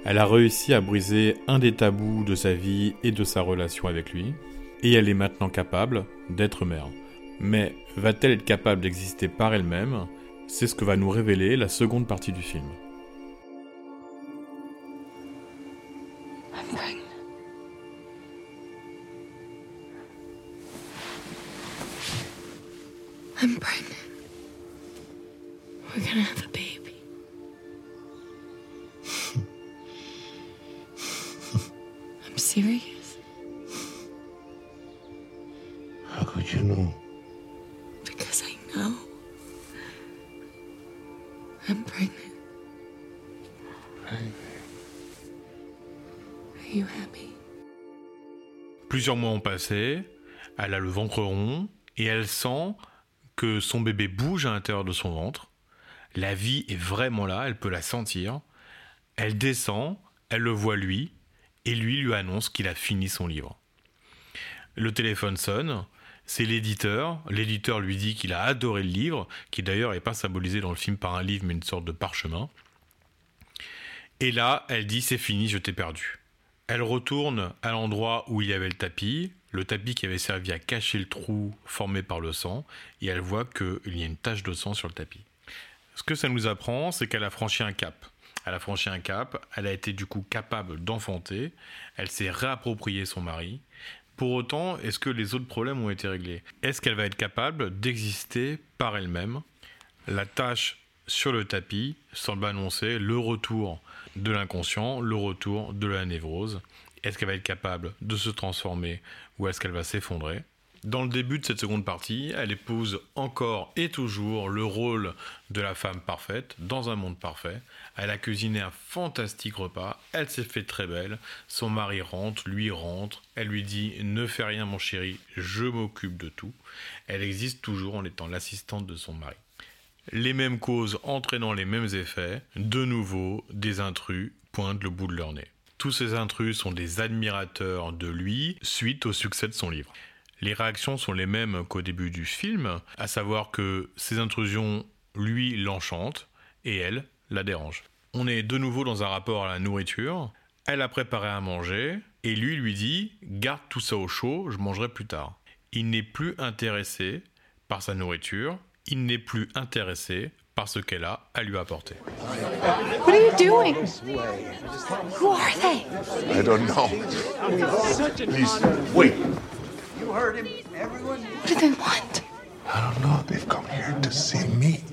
Elle a réussi à briser un des tabous de sa vie et de sa relation avec lui, et elle est maintenant capable d'être mère. Mais va-t-elle être capable d'exister par elle-même? C'est ce que va nous révéler la seconde partie du film. I'm pregnant. We're gonna have a baby. Plusieurs mois ont passé, elle a le ventre rond et elle sent que son bébé bouge à l'intérieur de son ventre. La vie est vraiment là, elle peut la sentir. Elle descend, elle le voit lui, et lui lui annonce qu'il a fini son livre. Le téléphone sonne, c'est l'éditeur. L'éditeur lui dit qu'il a adoré le livre, qui d'ailleurs n'est pas symbolisé dans le film par un livre, mais une sorte de parchemin. Et là, elle dit c'est fini, je t'ai perdu. Elle retourne à l'endroit où il y avait le tapis, le tapis qui avait servi à cacher le trou formé par le sang, et elle voit qu'il y a une tache de sang sur le tapis. Ce que ça nous apprend, c'est qu'elle a franchi un cap. Elle a franchi un cap, elle a été du coup capable d'enfanter, elle s'est réapproprié son mari. Pour autant, est-ce que les autres problèmes ont été réglés? Est-ce qu'elle va être capable d'exister par elle-même? La tâche sur le tapis semble annoncer le retour de l'inconscient, le retour de la névrose. Est-ce qu'elle va être capable de se transformer ou est-ce qu'elle va s'effondrer? Dans le début de cette seconde partie, elle épouse encore et toujours le rôle de la femme parfaite dans un monde parfait. Elle a cuisiné un fantastique repas, elle s'est fait très belle, son mari rentre, lui rentre, elle lui dit ne fais rien mon chéri, je m'occupe de tout. Elle existe toujours en étant l'assistante de son mari les mêmes causes entraînant les mêmes effets, de nouveau, des intrus pointent le bout de leur nez. Tous ces intrus sont des admirateurs de lui suite au succès de son livre. Les réactions sont les mêmes qu'au début du film, à savoir que ces intrusions, lui, l'enchantent et elle, la dérangent. On est de nouveau dans un rapport à la nourriture. Elle a préparé à manger et lui lui dit Garde tout ça au chaud, je mangerai plus tard. Il n'est plus intéressé par sa nourriture, il n'est plus intéressé par ce qu'elle a à lui apporter. What are you doing? Who are they? I don't know. Please, wait. What do they want? I don't know. They've come here to see me.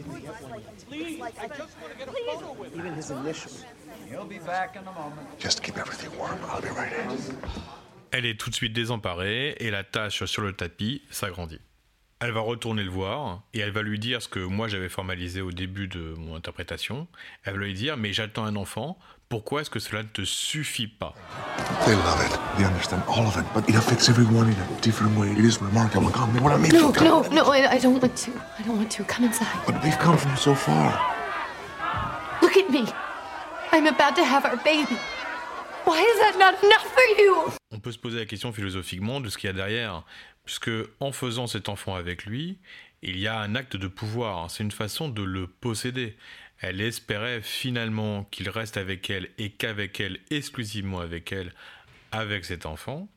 Just keep everything warm. I'll be right in. Elle est tout de suite désemparée et la tâche sur le tapis s'agrandit. Elle va retourner le voir et elle va lui dire ce que moi j'avais formalisé au début de mon interprétation. Elle va lui dire Mais j'attends un enfant, pourquoi est-ce que cela ne te suffit pas? They love it. They understand all of it, but it affects everyone in a different way. It is remarkable. Come, want to meet No, no, no, I, I don't want to. I don't want to. Come inside. But they've come from so far. Look at me. I'm about to have our baby. Why is that not enough for you? On peut se poser la question philosophiquement de ce qu'il y a derrière, puisque en faisant cet enfant avec lui, il y a un acte de pouvoir, c'est une façon de le posséder. Elle espérait finalement qu'il reste avec elle et qu'avec elle, exclusivement avec elle, avec cet enfant.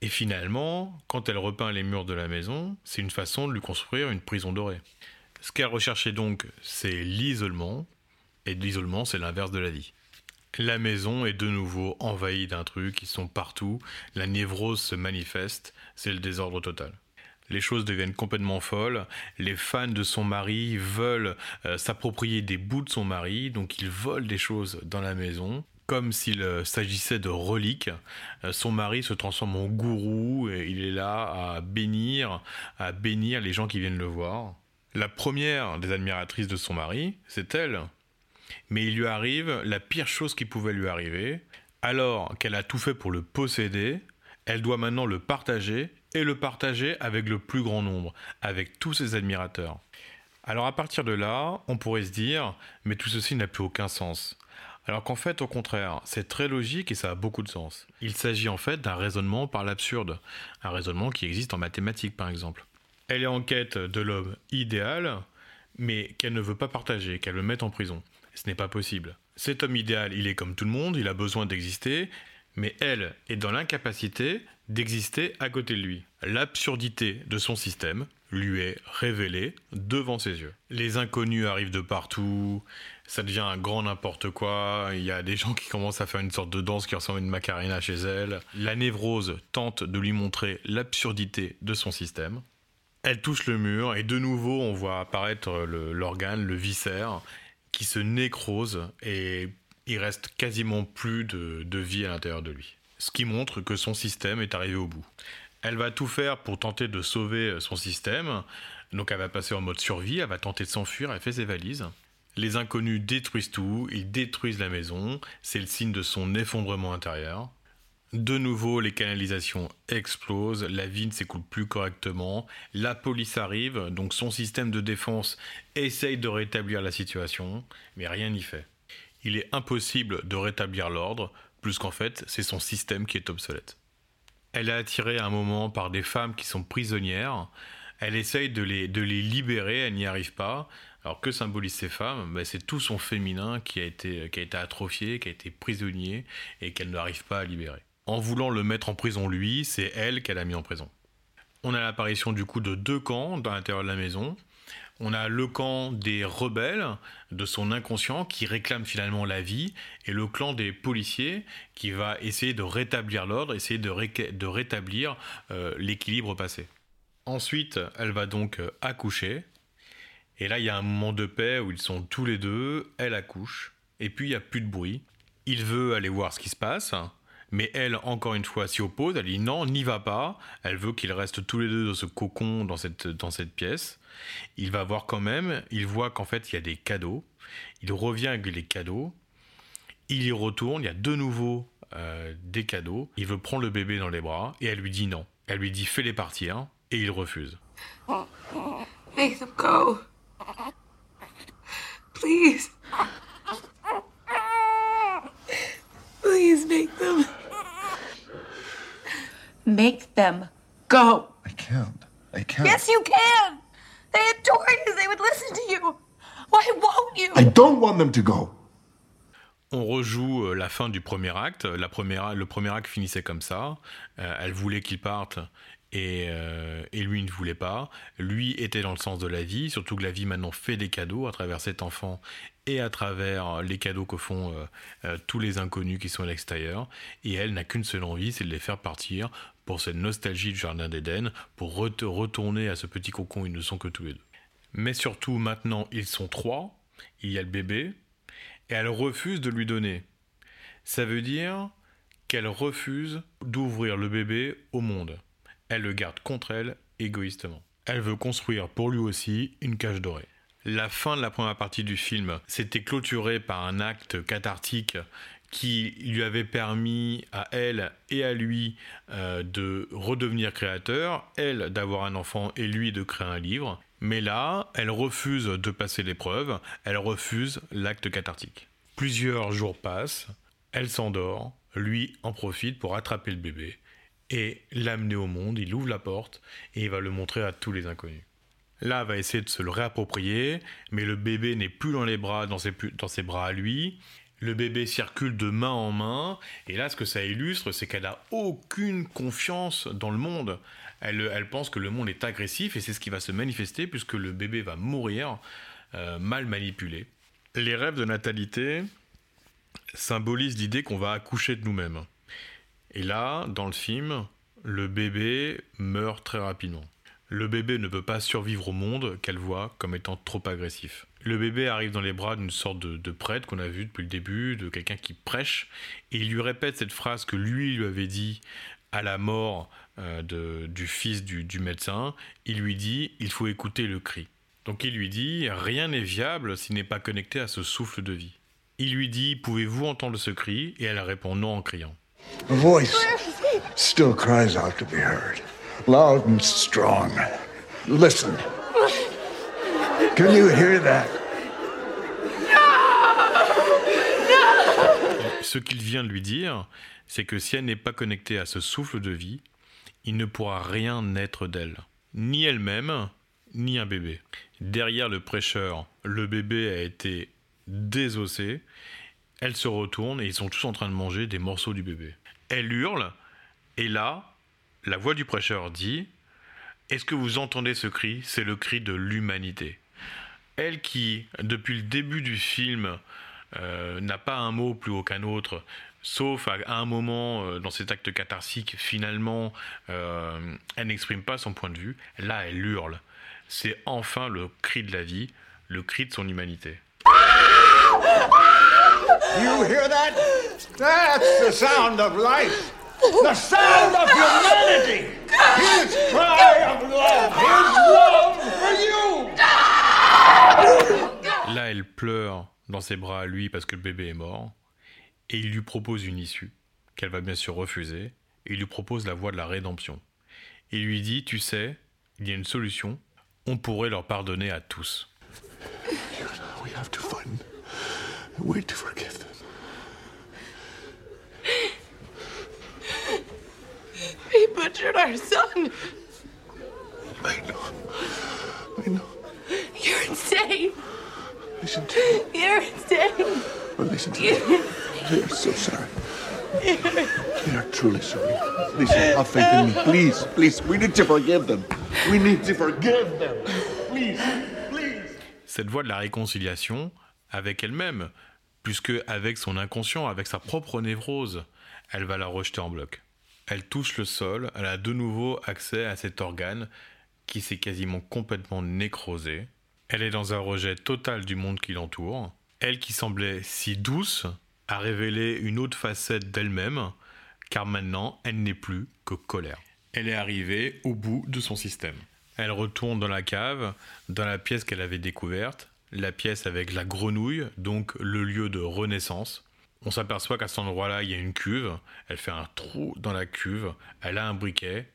Et finalement, quand elle repeint les murs de la maison, c'est une façon de lui construire une prison dorée. Ce qu'elle recherchait donc, c'est l'isolement, et l'isolement, c'est l'inverse de la vie. La maison est de nouveau envahie d'un truc, ils sont partout, la névrose se manifeste, c'est le désordre total. Les choses deviennent complètement folles, les fans de son mari veulent euh, s'approprier des bouts de son mari, donc ils volent des choses dans la maison, comme s'il euh, s'agissait de reliques. Euh, son mari se transforme en gourou et il est là à bénir, à bénir les gens qui viennent le voir. La première des admiratrices de son mari, c'est elle. Mais il lui arrive la pire chose qui pouvait lui arriver. Alors qu'elle a tout fait pour le posséder, elle doit maintenant le partager et le partager avec le plus grand nombre, avec tous ses admirateurs. Alors à partir de là, on pourrait se dire, mais tout ceci n'a plus aucun sens. Alors qu'en fait, au contraire, c'est très logique et ça a beaucoup de sens. Il s'agit en fait d'un raisonnement par l'absurde, un raisonnement qui existe en mathématiques par exemple. Elle est en quête de l'homme idéal, mais qu'elle ne veut pas partager, qu'elle le mette en prison. Ce n'est pas possible. Cet homme idéal, il est comme tout le monde, il a besoin d'exister, mais elle est dans l'incapacité d'exister à côté de lui. L'absurdité de son système lui est révélée devant ses yeux. Les inconnus arrivent de partout, ça devient un grand n'importe quoi, il y a des gens qui commencent à faire une sorte de danse qui ressemble à une macarena chez elle. La névrose tente de lui montrer l'absurdité de son système. Elle touche le mur et de nouveau on voit apparaître l'organe, le, le viscère, qui se nécrose et il reste quasiment plus de, vie à l'intérieur de lui. Ce qui montre que son système est arrivé au bout. Elle va tout faire pour tenter de sauver son système. Donc elle va passer en mode survie, elle va tenter de s'enfuir, elle fait ses valises. Les inconnus détruisent tout, ils détruisent la maison, c'est le signe de son effondrement intérieur. De nouveau, les canalisations explosent, la vie ne s'écoule plus correctement, la police arrive, donc son système de défense essaye de rétablir la situation, mais rien n'y fait. Il est impossible de rétablir l'ordre, plus qu'en fait, c'est son système qui est obsolète. Elle est attirée à un moment par des femmes qui sont prisonnières, elle essaye de les, de les libérer, elle n'y arrive pas. Alors que symbolisent ces femmes? Ben, C'est tout son féminin qui a, été, qui a été atrophié, qui a été prisonnier et qu'elle n'arrive pas à libérer. En voulant le mettre en prison lui, c'est elle qu'elle a mis en prison. On a l'apparition du coup de deux camps dans l'intérieur de la maison. On a le camp des rebelles, de son inconscient, qui réclame finalement la vie, et le clan des policiers, qui va essayer de rétablir l'ordre, essayer de, ré de rétablir euh, l'équilibre passé. Ensuite, elle va donc euh, accoucher, et là il y a un moment de paix où ils sont tous les deux, elle accouche, et puis il n'y a plus de bruit. Il veut aller voir ce qui se passe, mais elle, encore une fois, s'y oppose. Elle dit non, n'y va pas. Elle veut qu'ils restent tous les deux dans ce cocon, dans cette, dans cette pièce. Il va voir quand même. Il voit qu'en fait, il y a des cadeaux. Il revient avec les cadeaux. Il y retourne. Il y a de nouveau euh, des cadeaux. Il veut prendre le bébé dans les bras. Et elle lui dit non. Elle lui dit fais-les partir. Et il refuse. Make them go. Please. Please make them. Make them go. I can't. I can't. Yes, you can. They adore you. They would listen to you. Why won't you? I don't want them to go. On rejoue euh, la fin du premier acte. La première, le premier acte finissait comme ça. Euh, elle voulait qu'il parte et, euh, et, lui ne voulait pas. Lui était dans le sens de la vie, surtout que la vie maintenant fait des cadeaux à travers cet enfant et à travers les cadeaux que font euh, euh, tous les inconnus qui sont à l'extérieur. Et elle n'a qu'une seule envie, c'est de les faire partir pour cette nostalgie du Jardin d'Éden, pour re retourner à ce petit cocon où ils ne sont que tous les deux. Mais surtout, maintenant, ils sont trois, il y a le bébé, et elle refuse de lui donner. Ça veut dire qu'elle refuse d'ouvrir le bébé au monde. Elle le garde contre elle égoïstement. Elle veut construire pour lui aussi une cage dorée. La fin de la première partie du film s'était clôturée par un acte cathartique qui lui avait permis à elle et à lui euh, de redevenir créateur, elle d'avoir un enfant et lui de créer un livre. Mais là, elle refuse de passer l'épreuve, elle refuse l'acte cathartique. Plusieurs jours passent, Elle s'endort, lui en profite pour attraper le bébé et l'amener au monde. Il ouvre la porte et il va le montrer à tous les inconnus. Là, elle va essayer de se le réapproprier, mais le bébé n'est plus dans les bras, dans ses, dans ses bras à lui. Le bébé circule de main en main, et là, ce que ça illustre, c'est qu'elle n'a aucune confiance dans le monde. Elle, pense que le monde est agressif, et c'est ce qui va se manifester, puisque le bébé va mourir euh, mal manipulé. Les rêves de natalité symbolisent l'idée qu'on va accoucher de nous-mêmes. Et là, dans le film, le bébé meurt très rapidement. Le bébé ne peut pas survivre au monde qu'elle voit comme étant trop agressif. Le bébé arrive dans les bras d'une sorte de, prêtre qu'on a vu depuis le début, de quelqu'un qui prêche, et il lui répète cette phrase que lui lui avait dit à la mort euh, du fils du, du médecin. Il lui dit il faut écouter le cri. Donc il lui dit rien n'est viable s'il n'est pas connecté à ce souffle de vie. Il lui dit pouvez-vous entendre ce cri? Et elle répond non en criant. A voice still cries out to be heard. loud and strong. Listen. Can you hear that? Ce qu'il vient de lui dire, c'est que si elle n'est pas connectée à ce souffle de vie, il ne pourra rien naître d'elle. Ni elle-même, ni un bébé. Derrière le prêcheur, le bébé a été désossé. Elle se retourne et ils sont tous en train de manger des morceaux du bébé. Elle hurle, et là, la voix du prêcheur dit Est-ce que vous entendez ce cri? C'est le cri de l'humanité. Elle qui, depuis le début du film, euh, n'a pas un mot plus haut qu'un autre, sauf à, un moment euh, dans cet acte catharsique, finalement, euh, elle n'exprime pas son point de vue. Là, elle hurle. C'est enfin le cri de la vie, le cri de son humanité. You hear that? That's the sound of life. The sound of humanity! His cry of love! His love for you! Là, elle pleure dans ses bras à lui parce que le bébé est mort. Et il lui propose une issue, qu'elle va bien sûr refuser. Et il lui propose la voie de la rédemption. Il lui dit Tu sais, il y a une solution. On pourrait leur pardonner à tous. We have to find a way to forgive them. He butchered our son. I know. I know. You're insane. Listen to me. You're insane. Well, listen to me. We are so sorry. We are truly sorry. Listen, have faith in me. Please, please. We need to forgive them. We need to forgive them. Please, please. Cette voie de la réconciliation avec elle-même, puisque avec son inconscient, avec sa propre névrose, elle va la rejeter en bloc. Elle touche le sol, elle a de nouveau accès à cet organe qui s'est quasiment complètement nécrosé. Elle est dans un rejet total du monde qui l'entoure. Elle qui semblait si douce a révélé une autre facette d'elle-même, car maintenant elle n'est plus que colère. Elle est arrivée au bout de son système. Elle retourne dans la cave, dans la pièce qu'elle avait découverte, la pièce avec la grenouille, donc le lieu de renaissance. On s'aperçoit qu'à cet endroit-là, il y a une cuve. Elle fait un trou dans la cuve, elle a un briquet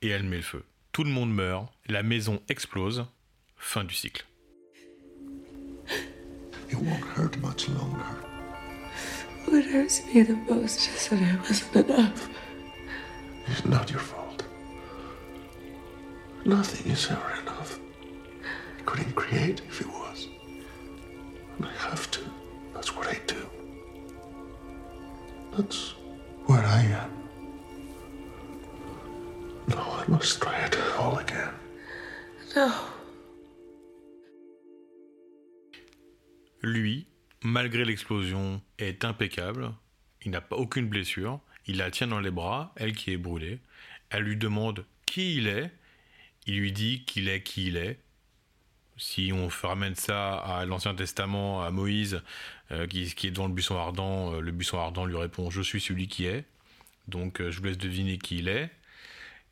et elle met le feu. Tout le monde meurt, la maison explose. Fin du cycle. It won't hurt much longer. What hurts me the most is that I wasn't enough. It's not your fault. Nothing is ever enough. I couldn't create if it was. And I have to. That's what I do. That's where I am. No, I must try it all again. No. Lui, malgré l'explosion, est impeccable. Il n'a pas aucune blessure. Il la tient dans les bras, elle qui est brûlée. Elle lui demande qui il est. Il lui dit qu'il est qui il est. Si on ramène ça à l'Ancien Testament, à Moïse, euh, qui, est devant le buisson ardent, euh, le buisson ardent lui répond Je suis celui qui est. Donc euh, je vous laisse deviner qui il est.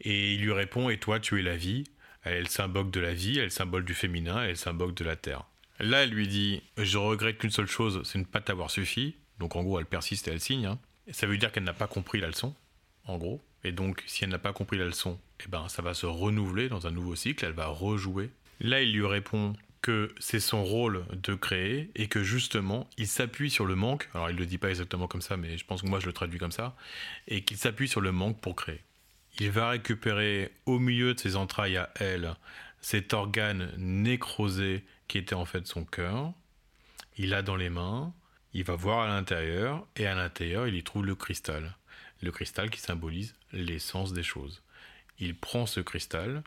Et il lui répond Et toi, tu es la vie. Elle est le symbole de la vie, elle est le symbole du féminin, elle est le symbole de la terre. Là, elle lui dit Je regrette qu'une seule chose, c'est ne pas t'avoir suffi. Donc en gros, elle persiste et elle signe. Hein. Et ça veut dire qu'elle n'a pas compris la leçon, en gros. Et donc, si elle n'a pas compris la leçon, eh ben, ça va se renouveler dans un nouveau cycle, elle va rejouer. Là, il lui répond que c'est son rôle de créer et que justement il s'appuie sur le manque. Alors il le dit pas exactement comme ça, mais je pense que moi je le traduis comme ça, et qu'il s'appuie sur le manque pour créer. Il va récupérer au milieu de ses entrailles à elle cet organe nécrosé qui était en fait son cœur. Il l'a dans les mains, il va voir à l'intérieur, et à l'intérieur il y trouve le cristal. Le cristal qui symbolise l'essence des choses. Il prend ce cristal,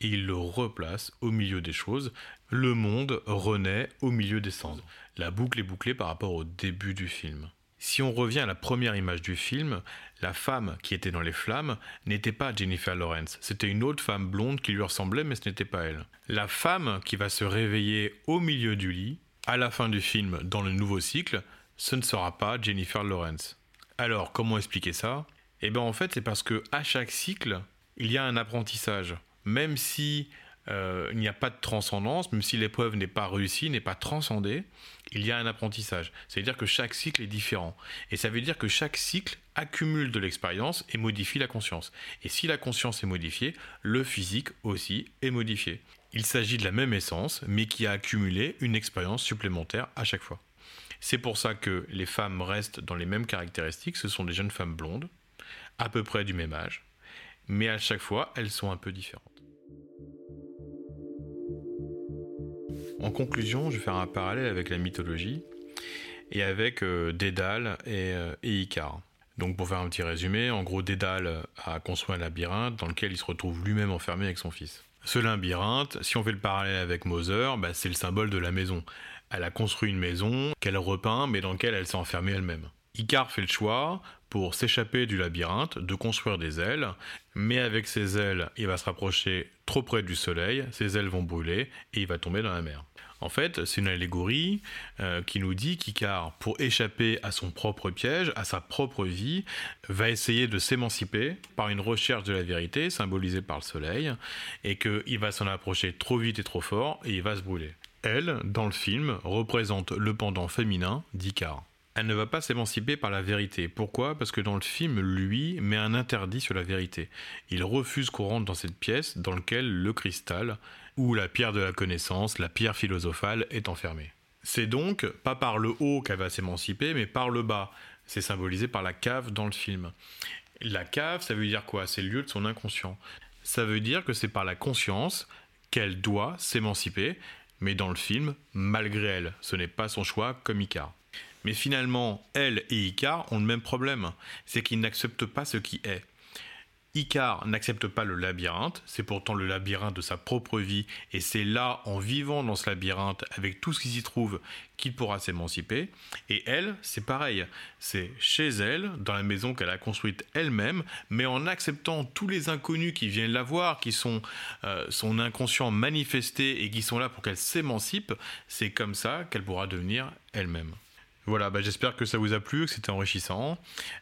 et il le replace au milieu des choses. Le monde renaît au milieu des cendres. La boucle est bouclée par rapport au début du film. Si on revient à la première image du film, la femme qui était dans les flammes n'était pas Jennifer Lawrence, c'était une autre femme blonde qui lui ressemblait mais ce n'était pas elle. La femme qui va se réveiller au milieu du lit, à la fin du film, dans le nouveau cycle, ce ne sera pas Jennifer Lawrence. Alors, comment expliquer ça? Eh bien en fait, c'est parce que à chaque cycle, il y a un apprentissage même si euh, il n'y a pas de transcendance, même si l'épreuve n'est pas réussie, n'est pas transcendée, il y a un apprentissage. C'est-à-dire que chaque cycle est différent. Et ça veut dire que chaque cycle accumule de l'expérience et modifie la conscience. Et si la conscience est modifiée, le physique aussi est modifié. Il s'agit de la même essence, mais qui a accumulé une expérience supplémentaire à chaque fois. C'est pour ça que les femmes restent dans les mêmes caractéristiques, ce sont des jeunes femmes blondes, à peu près du même âge, mais à chaque fois, elles sont un peu différentes. En conclusion, je vais faire un parallèle avec la mythologie et avec euh, Dédale et, euh, et, Icare. Donc pour faire un petit résumé, en gros Dédale a construit un labyrinthe dans lequel il se retrouve lui-même enfermé avec son fils. Ce labyrinthe, si on fait le parallèle avec Moser, bah, c'est le symbole de la maison. Elle a construit une maison qu'elle repeint mais dans laquelle elle s'est enfermée elle-même. Icare fait le choix, pour s'échapper du labyrinthe, de construire des ailes, mais avec ses ailes, il va se rapprocher trop près du soleil, ses ailes vont brûler et il va tomber dans la mer. En fait, c'est une allégorie euh, qui nous dit qu'Icare, pour échapper à son propre piège, à sa propre vie, va essayer de s'émanciper par une recherche de la vérité, symbolisée par le soleil, et qu'il va s'en approcher trop vite et trop fort, et il va se brûler. Elle, dans le film, représente le pendant féminin d'Icare. Elle ne va pas s'émanciper par la vérité. Pourquoi? Parce que dans le film, lui met un interdit sur la vérité. Il refuse qu'on rentre dans cette pièce dans laquelle le cristal, ou la pierre de la connaissance, la pierre philosophale, est enfermée. C'est donc pas par le haut qu'elle va s'émanciper, mais par le bas. C'est symbolisé par la cave dans le film. La cave, ça veut dire quoi? C'est le lieu de son inconscient. Ça veut dire que c'est par la conscience qu'elle doit s'émanciper, mais dans le film, malgré elle. Ce n'est pas son choix comme Icar. Mais finalement, elle et Icar ont le même problème, c'est qu'ils n'acceptent pas ce qui est. Icar n'accepte pas le labyrinthe, c'est pourtant le labyrinthe de sa propre vie, et c'est là, en vivant dans ce labyrinthe, avec tout ce qui s'y trouve, qu'il pourra s'émanciper. Et elle, c'est pareil, c'est chez elle, dans la maison qu'elle a construite elle-même, mais en acceptant tous les inconnus qui viennent la voir, qui sont euh, son inconscient manifesté et qui sont là pour qu'elle s'émancipe, c'est comme ça qu'elle pourra devenir elle-même. Voilà, bah, j'espère que ça vous a plu, que c'était enrichissant.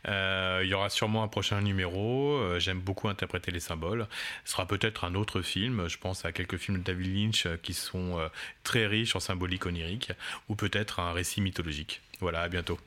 Euh, il y aura sûrement un prochain numéro. Euh, j'aime beaucoup interpréter les symboles. Ce sera peut-être un autre film. Je pense à quelques films de David Lynch qui sont euh, très riches en symbolique onirique, ou peut-être un récit mythologique. Voilà, à bientôt.